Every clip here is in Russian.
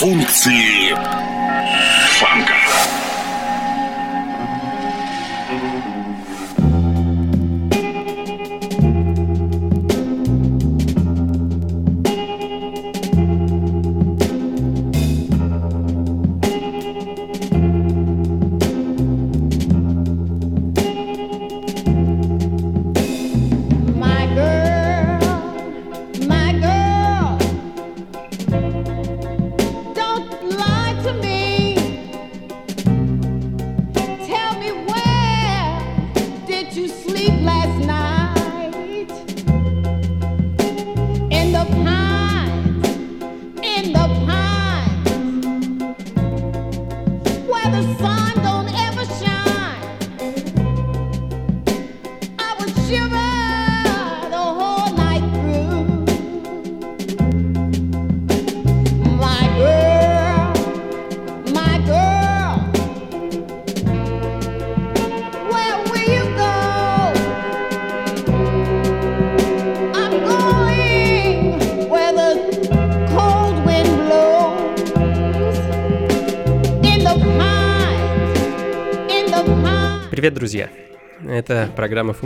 Функции фанка.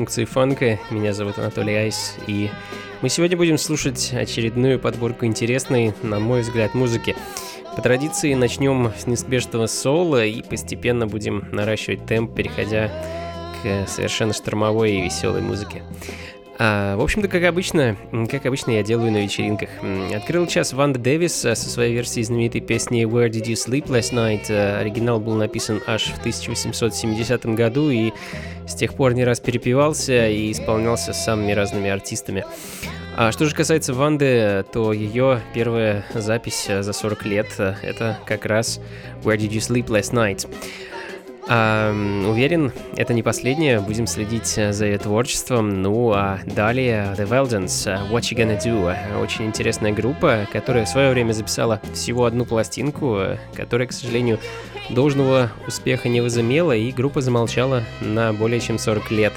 Функции фанка. Меня зовут Анатолий Айс, и мы сегодня будем слушать очередную подборку интересной, на мой взгляд, музыки. По традиции начнем с неспешного соло и постепенно будем наращивать темп, переходя к совершенно штормовой и веселой музыке. А, в общем-то, как обычно, как обычно я делаю на вечеринках. Открыл час Ванда Дэвис а, со своей версией знаменитой песни Where Did You Sleep Last Night. А, Оригинал был написан аж в 1870 году и с тех пор не раз перепевался и исполнялся самыми разными артистами. А что же касается Ванды, то ее первая запись а, за 40 лет это как раз Where Did You Sleep Last Night. А, м, уверен, это не последнее. Будем следить э, за ее творчеством. Ну а далее The Weldons, э, What You Gonna Do. Очень интересная группа, которая в свое время записала всего одну пластинку, э, которая, к сожалению, должного успеха не возымела, и группа замолчала на более чем 40 лет.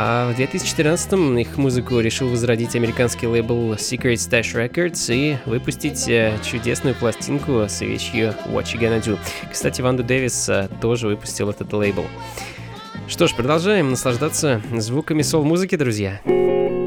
А в 2014-м их музыку решил возродить американский лейбл Secret Stash Records и выпустить э, чудесную пластинку с вещью What You Gonna Do. Кстати, Ванду Дэвис э, тоже выпустил этот лейбл. Что ж, продолжаем наслаждаться звуками сол-музыки, друзья. Ooh,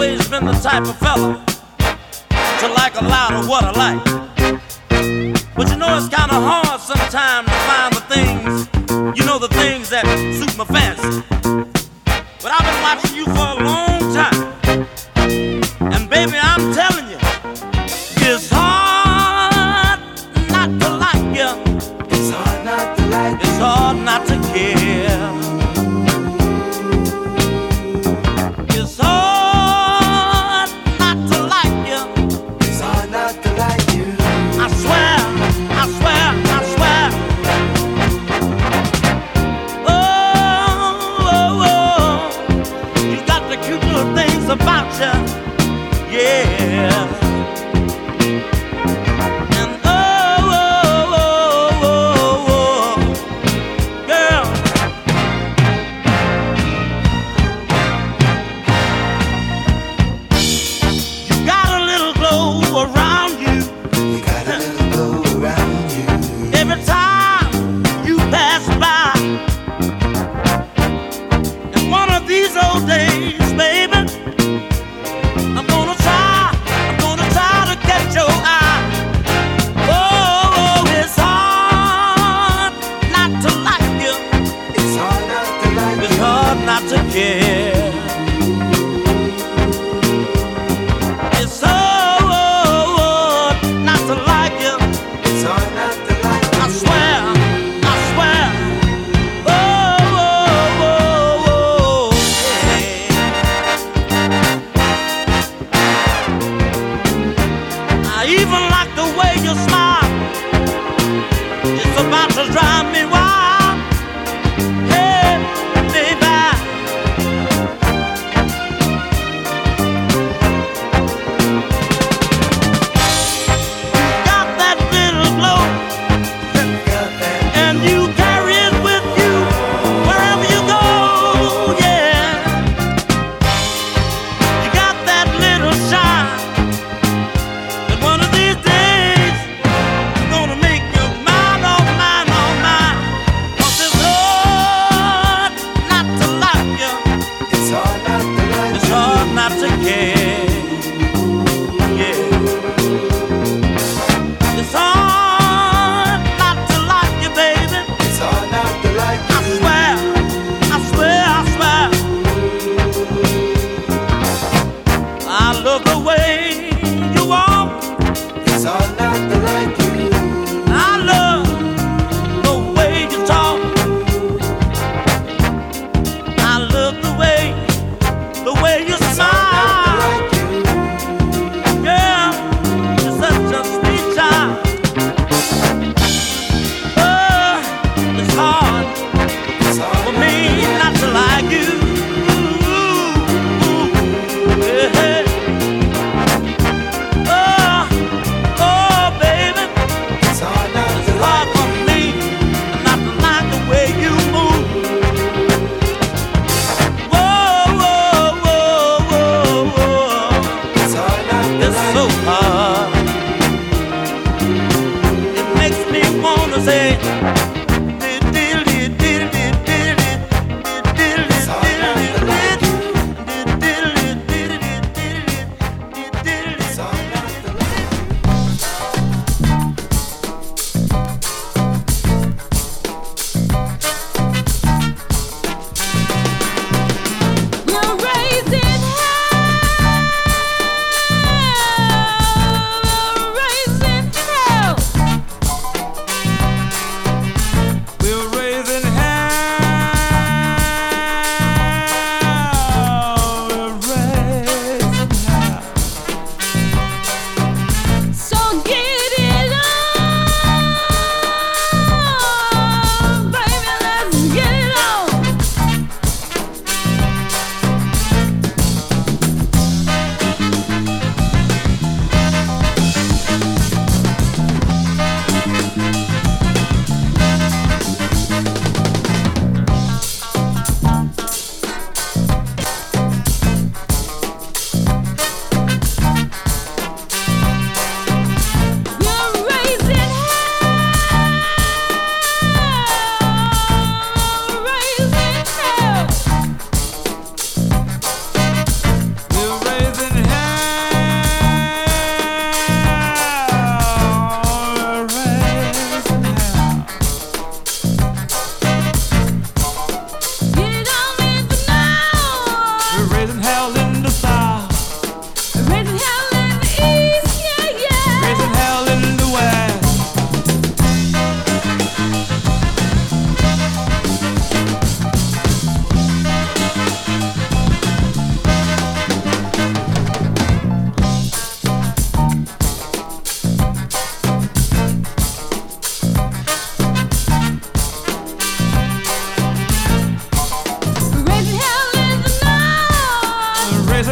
always been the type of fella to like a lot of what I like. But you know it's kinda hard sometimes to find the things, you know, the things that suit my fancy. But I've been watching you for a long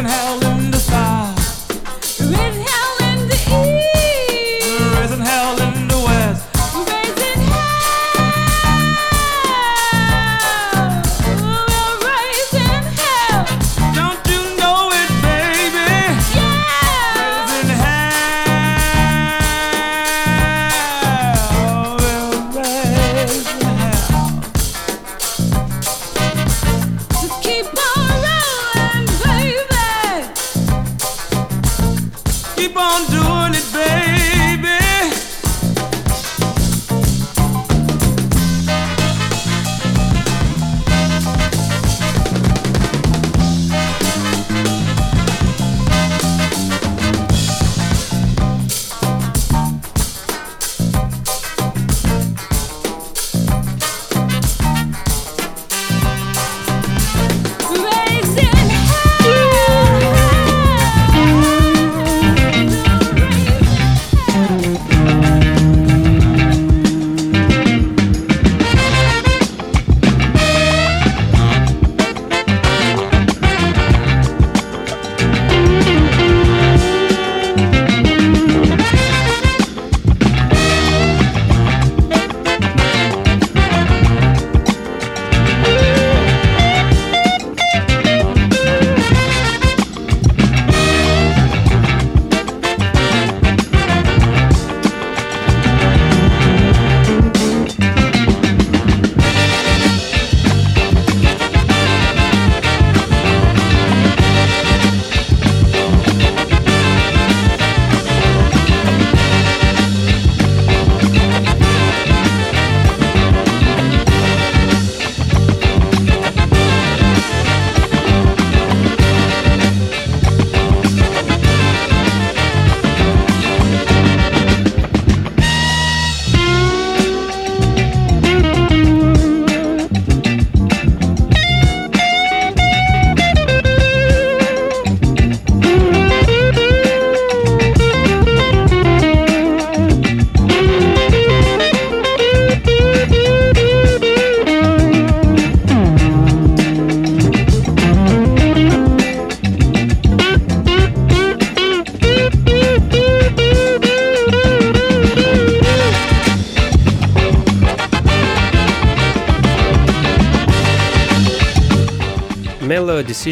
hell in the sky.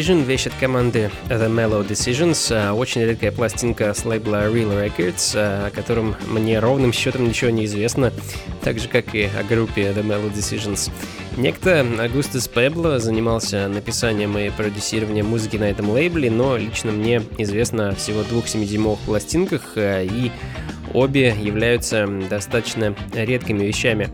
Decision, вещь от команды The Mellow Decisions, э, очень редкая пластинка с лейбла Real Records, э, о котором мне ровным счетом ничего не известно, так же, как и о группе The Mellow Decisions. Некто Агустус Пебло занимался написанием и продюсированием музыки на этом лейбле, но лично мне известно всего двух 7-дюймовых пластинках, э, и обе являются достаточно редкими вещами.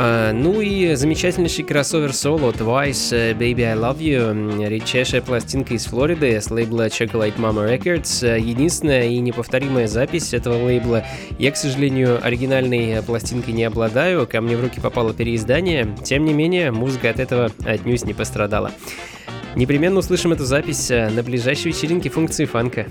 А, ну и замечательнейший кроссовер соло Twice э, Baby I Love You, редчайшая пластинка из Флориды с лейбла Chocolate Mama Records, э, единственная и неповторимая запись этого лейбла. Я, к сожалению, оригинальной э, пластинкой не обладаю, ко мне в руки попало переиздание, тем не менее, музыка от этого отнюдь не пострадала. Непременно услышим эту запись на ближайшей вечеринке функции фанка.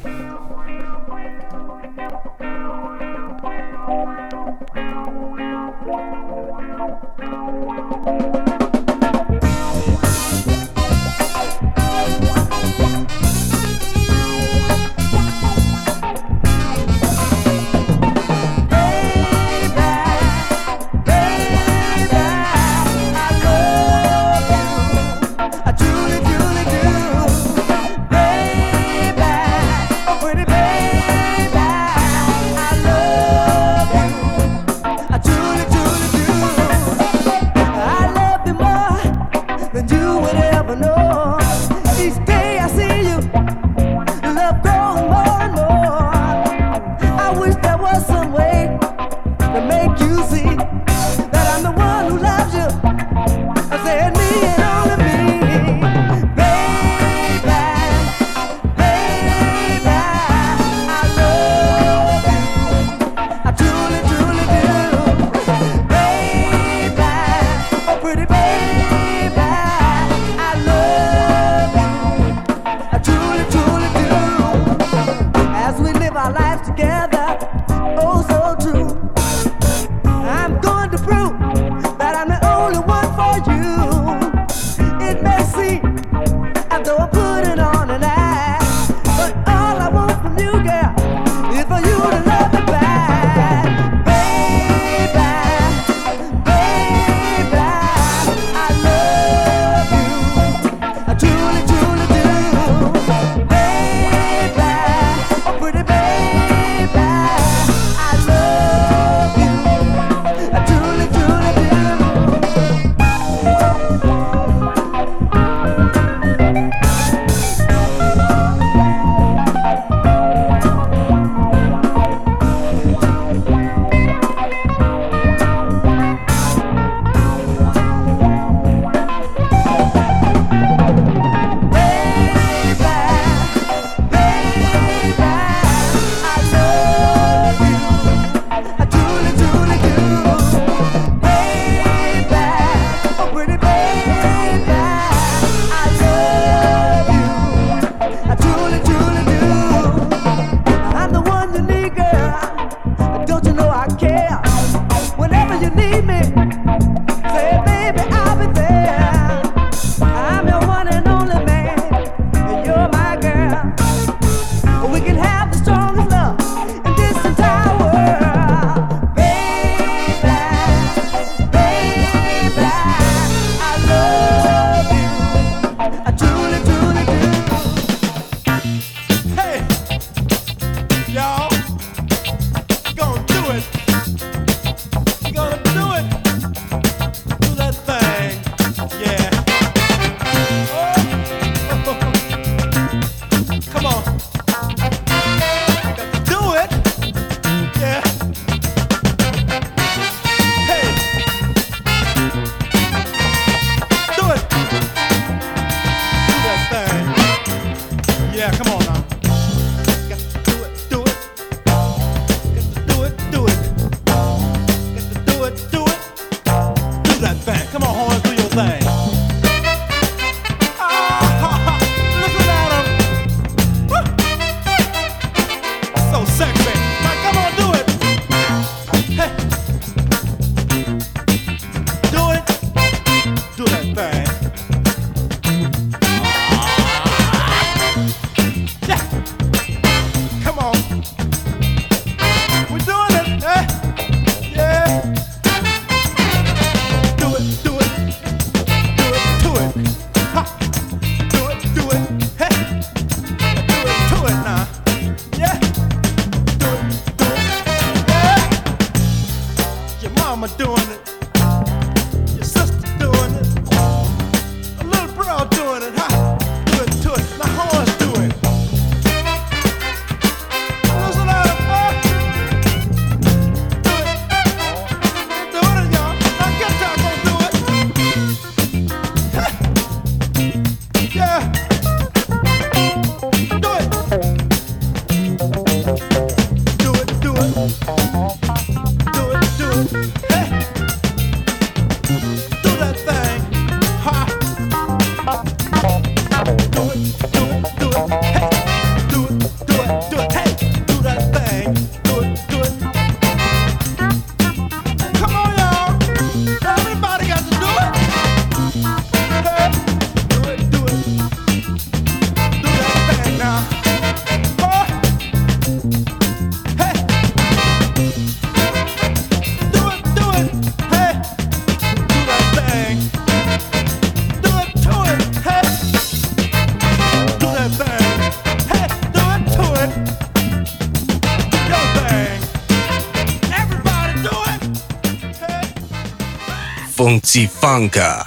Unti Funka。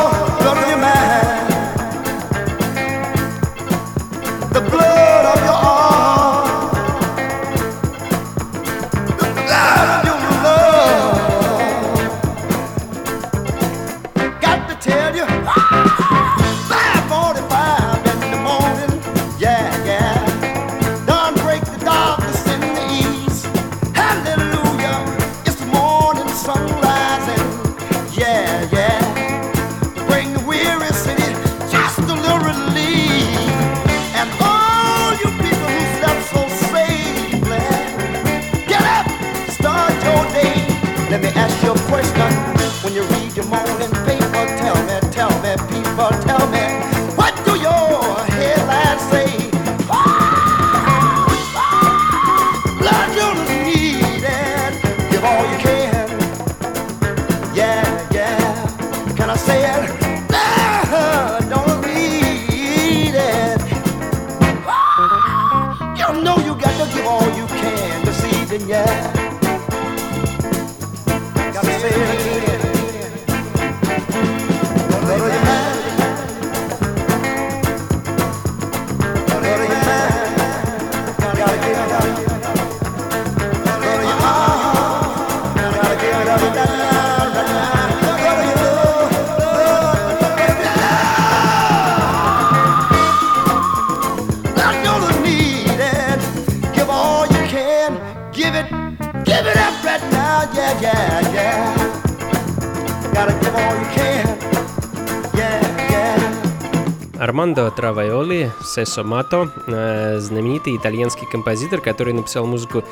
Армандо Траваиоли, Сесо Мато, э, знаменитый итальянский композитор, который написал музыку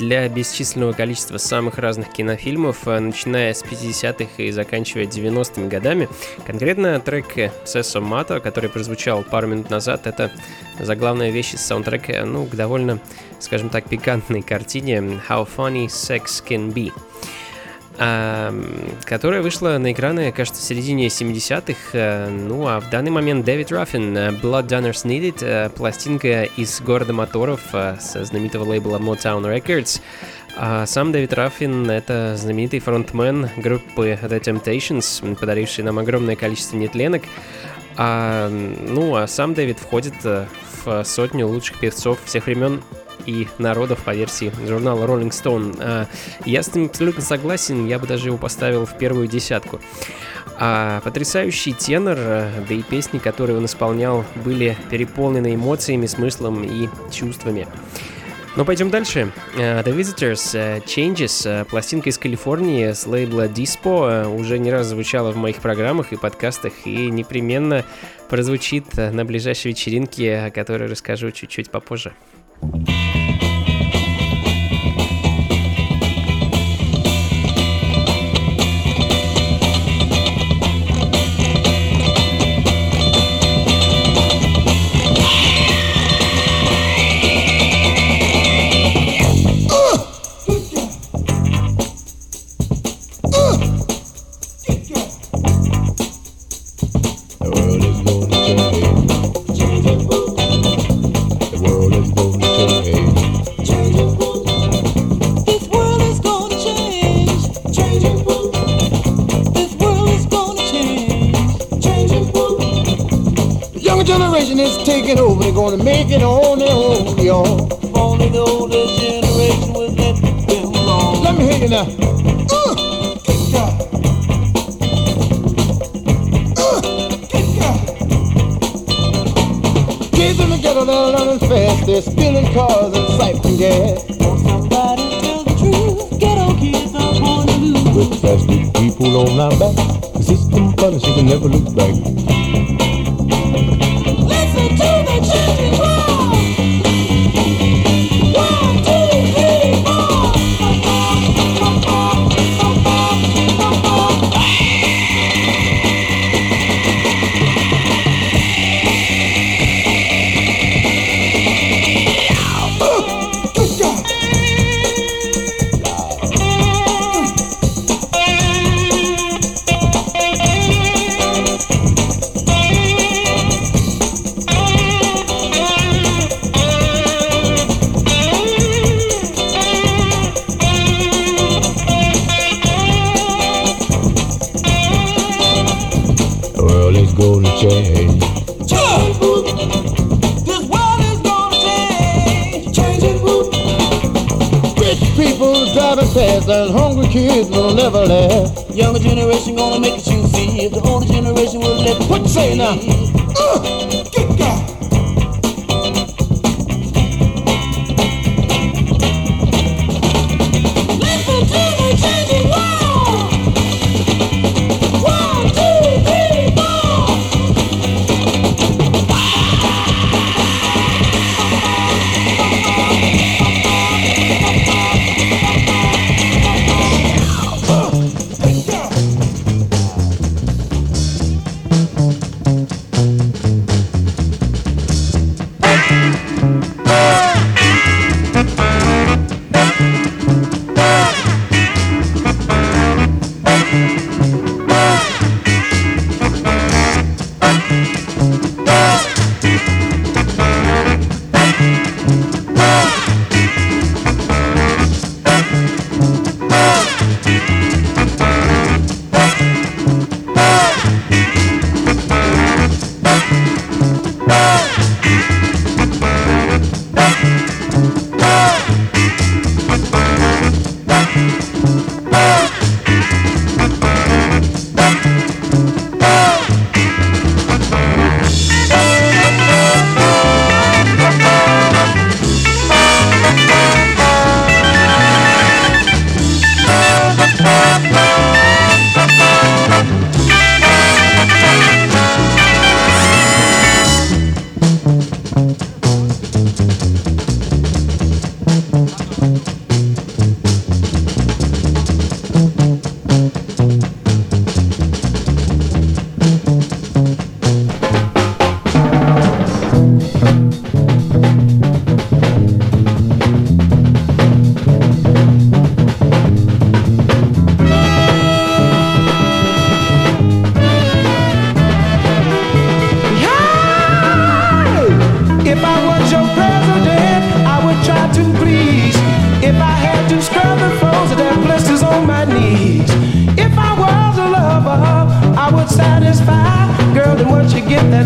для бесчисленного количества самых разных кинофильмов, э, начиная с 50-х и заканчивая 90-ми годами. Конкретно трек Сесо Мато, который прозвучал пару минут назад, это заглавная вещь из саундтрека, ну, к довольно, скажем так, пикантной картине «How Funny Sex Can Be» которая вышла на экраны, кажется, в середине 70-х. Э, ну, а в данный момент Дэвид Раффин, э, Blood Donors Needed, э, пластинка из города моторов со знаменитого лейбла Motown Records. А сам Дэвид Раффин — это знаменитый фронтмен группы The Temptations, подаривший нам огромное количество нетленок. А, ну, а сам Дэвид входит в сотню лучших певцов всех времен и народов по версии журнала Rolling Stone. А, я с ним абсолютно согласен, я бы даже его поставил в первую десятку. А потрясающий тенор, э, да и песни, которые он исполнял, были переполнены эмоциями, смыслом и чувствами. Но пойдем дальше. Э, The Visitors э, Changes, э, пластинка из Калифорнии с лейбла Dispo, уже не раз звучала в моих программах и подкастах и непременно прозвучит на ближайшей вечеринке, о которой расскажу чуть-чуть попозже. Thank you. It on their own, y'all. If only the older generation would let them alone. Let me hear you now. Uh, kick out. Uh, kick out. Kids in the ghetto, they're running fast. They're stealing cars and siphoning gas. Won't somebody tell the truth? Ghetto kids are born to lose. With plastic people on our back. The system punishes and never looks back. Younger generation gonna make it you see. If the older generation will let What you say now?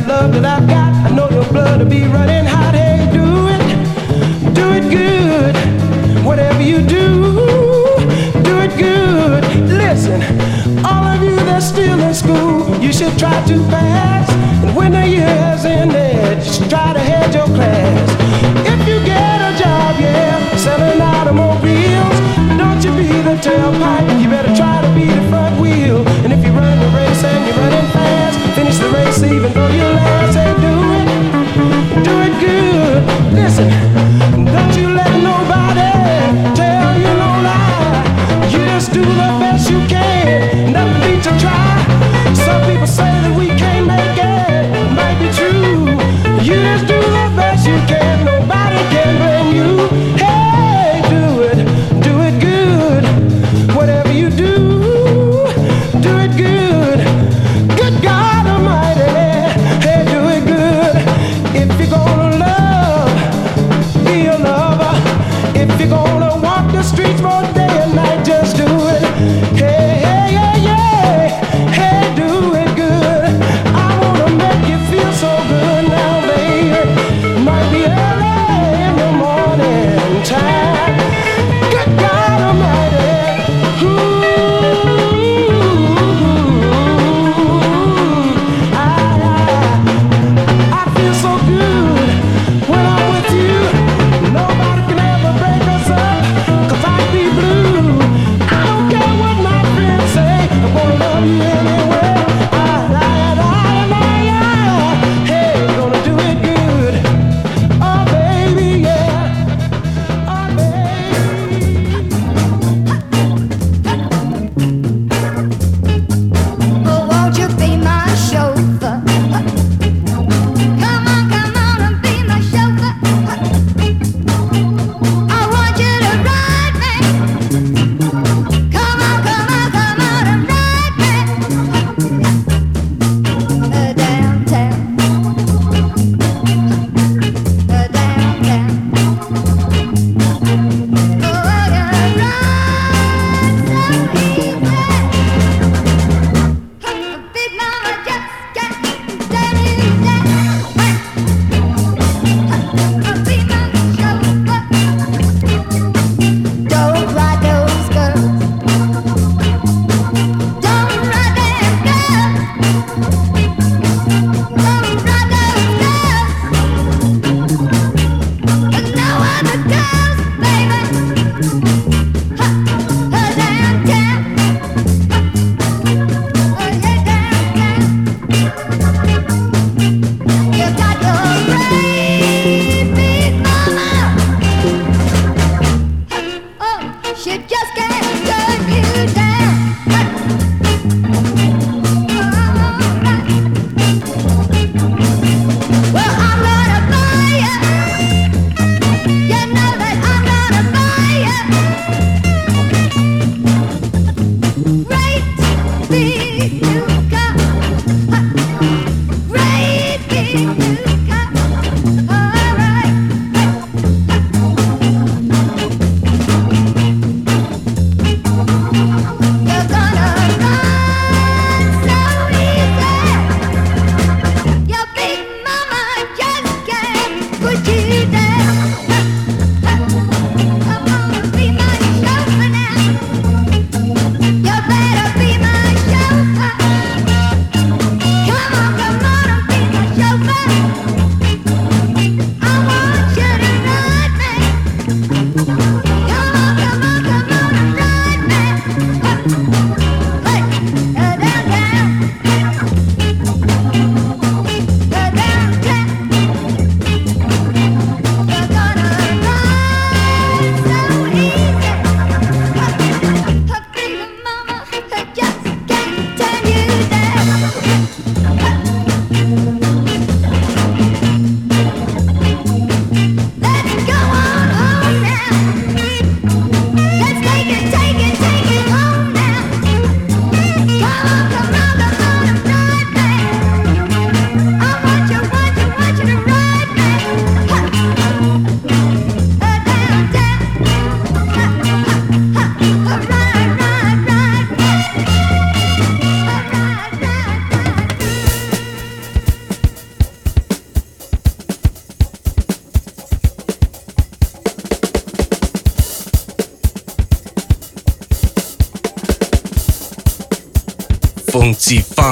love that I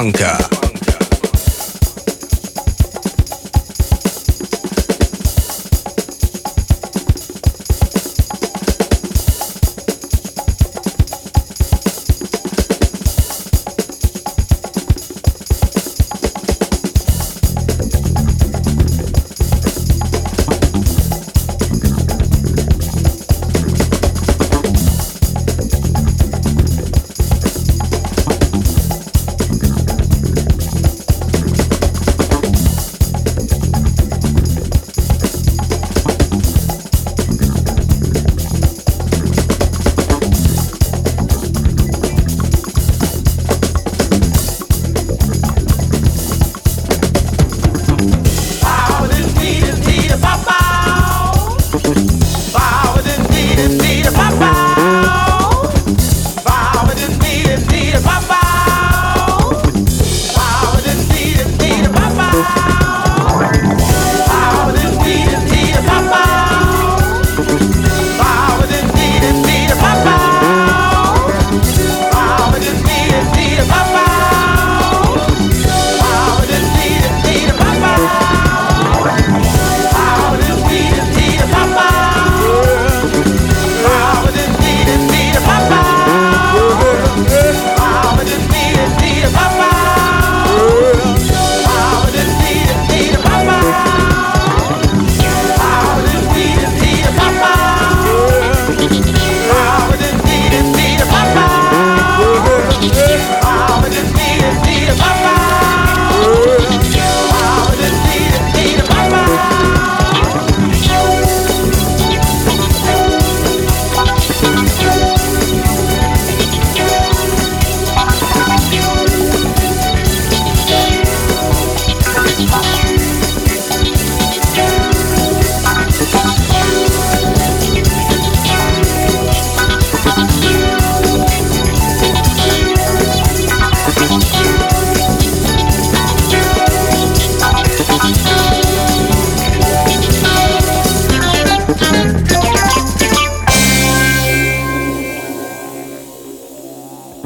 Blanca.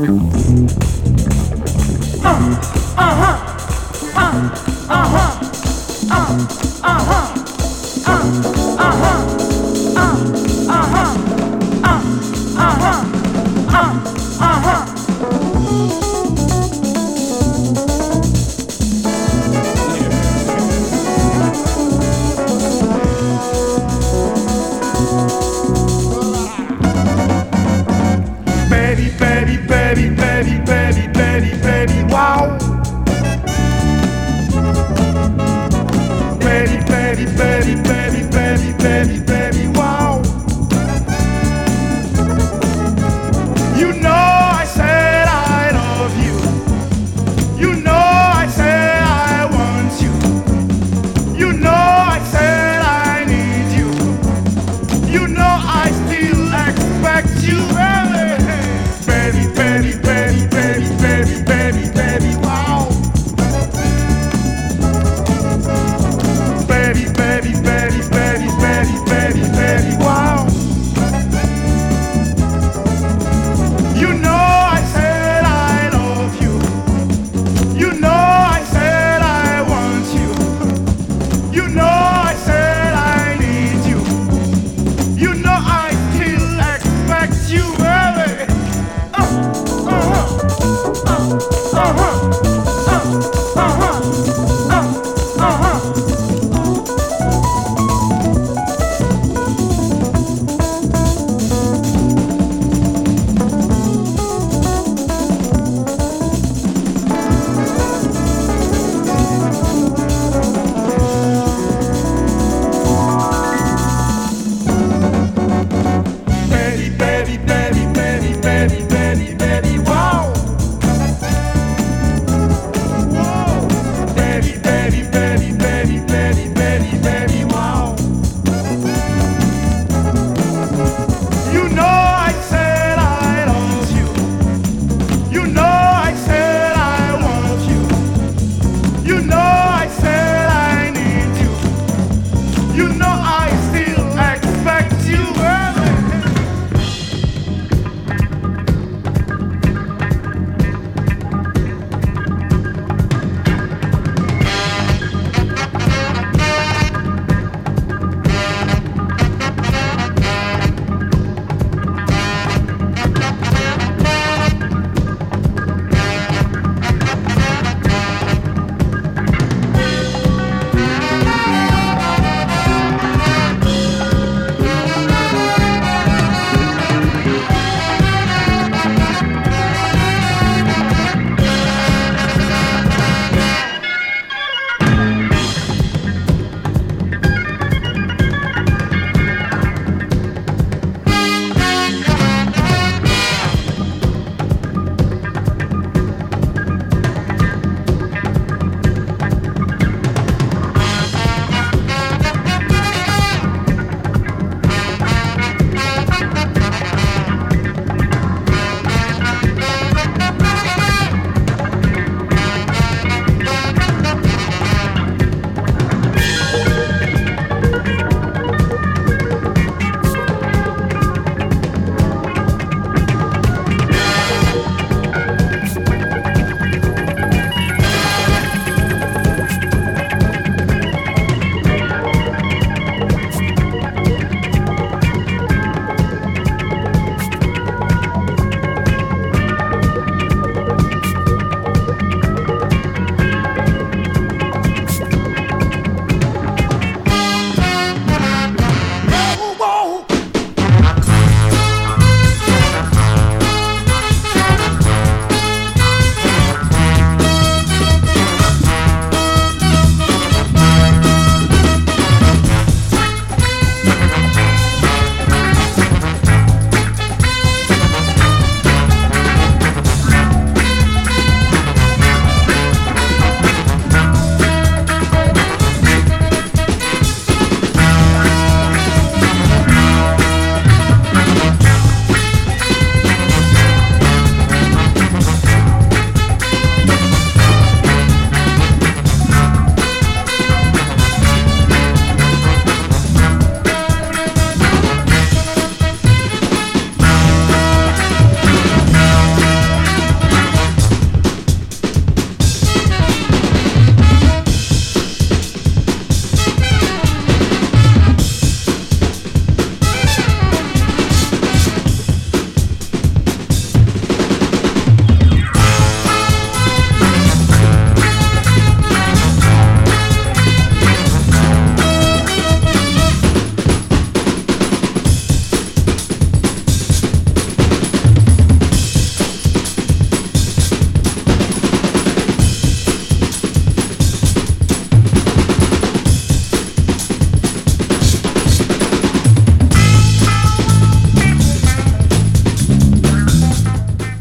Mm-hmm.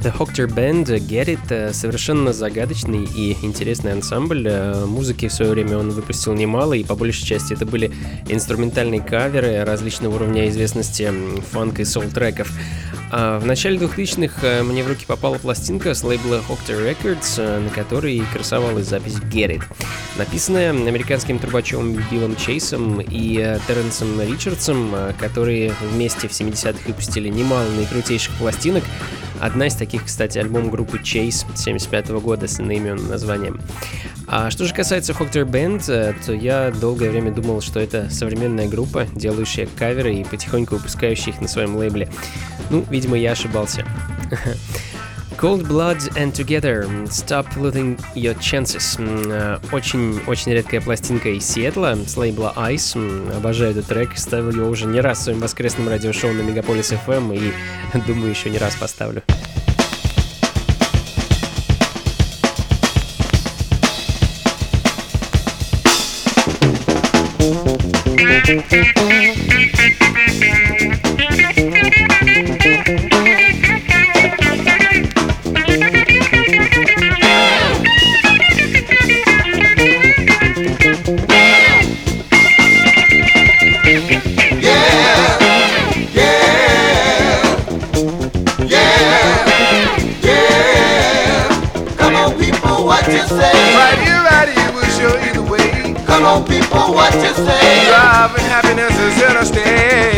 The Hocter Band Get It э, совершенно загадочный и интересный ансамбль. Э, Музыки в свое время он выпустил немало, и по большей части это были инструментальные каверы различного уровня известности фанк и сол-треков. А в начале 2000-х э, мне в руки попала пластинка с лейбла Hocter Records, э, на которой красовалась запись Get It. Написанная американским трубачом Биллом Чейсом и э, Терренсом Ричардсом, которые вместе в 70-х выпустили немало наикрутейших пластинок. Одна из таких, кстати, альбом группы Chase 75 года с одноименным названием. А что же касается Hocter Band, то я долгое время думал, что это современная группа, делающая каверы и потихоньку выпускающая их на своем лейбле. Ну, видимо, я ошибался. Cold Blood and Together Stop Losing Your Chances. Очень-очень редкая пластинка из Сиэтла с лейбла Ice. Обожаю этот трек, ставил его уже не раз в своем воскресном радиошоу на Мегаполис FM и думаю еще не раз поставлю. Come people, what you say? Love and happiness is in a state.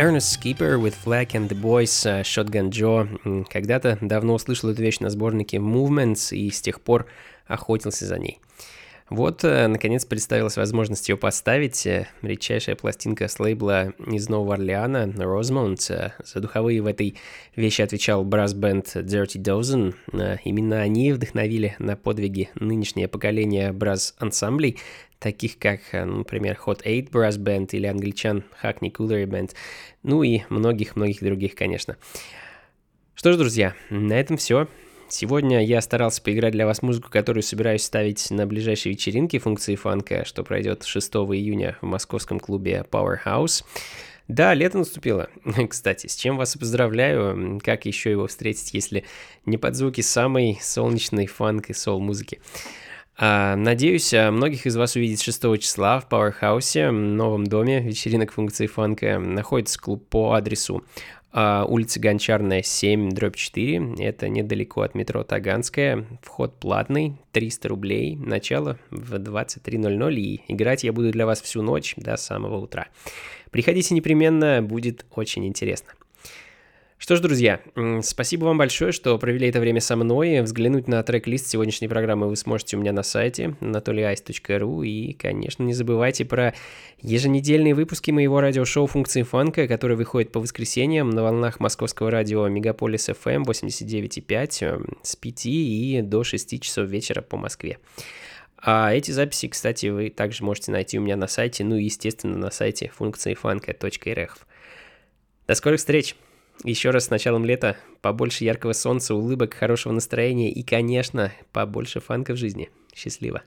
Furnace Skipper with Flag and the Boys uh, Shotgun Joe. Когда-то давно услышал эту вещь на сборнике Movements и с тех пор охотился за ней. Вот, э, наконец, представилась возможность ее поставить. Э, Редчайшая пластинка с лейбла из Нового Орлеана, Rosemount. Э, За духовые в этой вещи отвечал брас-бенд Dirty Dozen. Именно они вдохновили на подвиги нынешнее поколение брас-ансамблей, таких как, ну, например, Hot 8 Brass Band или англичан Hackney Coolery Band, ну и многих-многих других, конечно. Что ж, друзья, на этом все. Сегодня я старался поиграть для вас музыку, которую собираюсь ставить на ближайшей вечеринке функции фанка, что пройдет 6 июня в московском клубе Powerhouse. Да, лето наступило. Кстати, с чем вас поздравляю. Как еще его встретить, если не под звуки самой солнечной фанк и сол-музыки? А, надеюсь, а, многих из вас увидеть 6 числа в Powerhouse, новом доме вечеринок функции фанка. Находится клуб по адресу улица Гончарная, 7, дробь 4. Это недалеко от метро Таганская. Вход платный, 300 рублей. Начало в 23.00. И играть я буду для вас всю ночь до самого утра. Приходите непременно, будет очень интересно. Что ж, друзья, спасибо вам большое, что провели это время со мной. Взглянуть на трек-лист сегодняшней программы вы сможете у меня на сайте anatolyice.ru и, конечно, не забывайте про еженедельные выпуски моего радиошоу «Функции фанка», которые выходят по воскресеньям на волнах московского радио Мегаполис FM 89.5 э, с 5 и до 6 часов вечера по Москве. А эти записи, кстати, вы также можете найти у меня на сайте, ну и, естественно, на сайте функциифанка.рф. До скорых встреч! Еще раз с началом лета. Побольше яркого солнца, улыбок, хорошего настроения и, конечно, побольше фанка в жизни. Счастливо!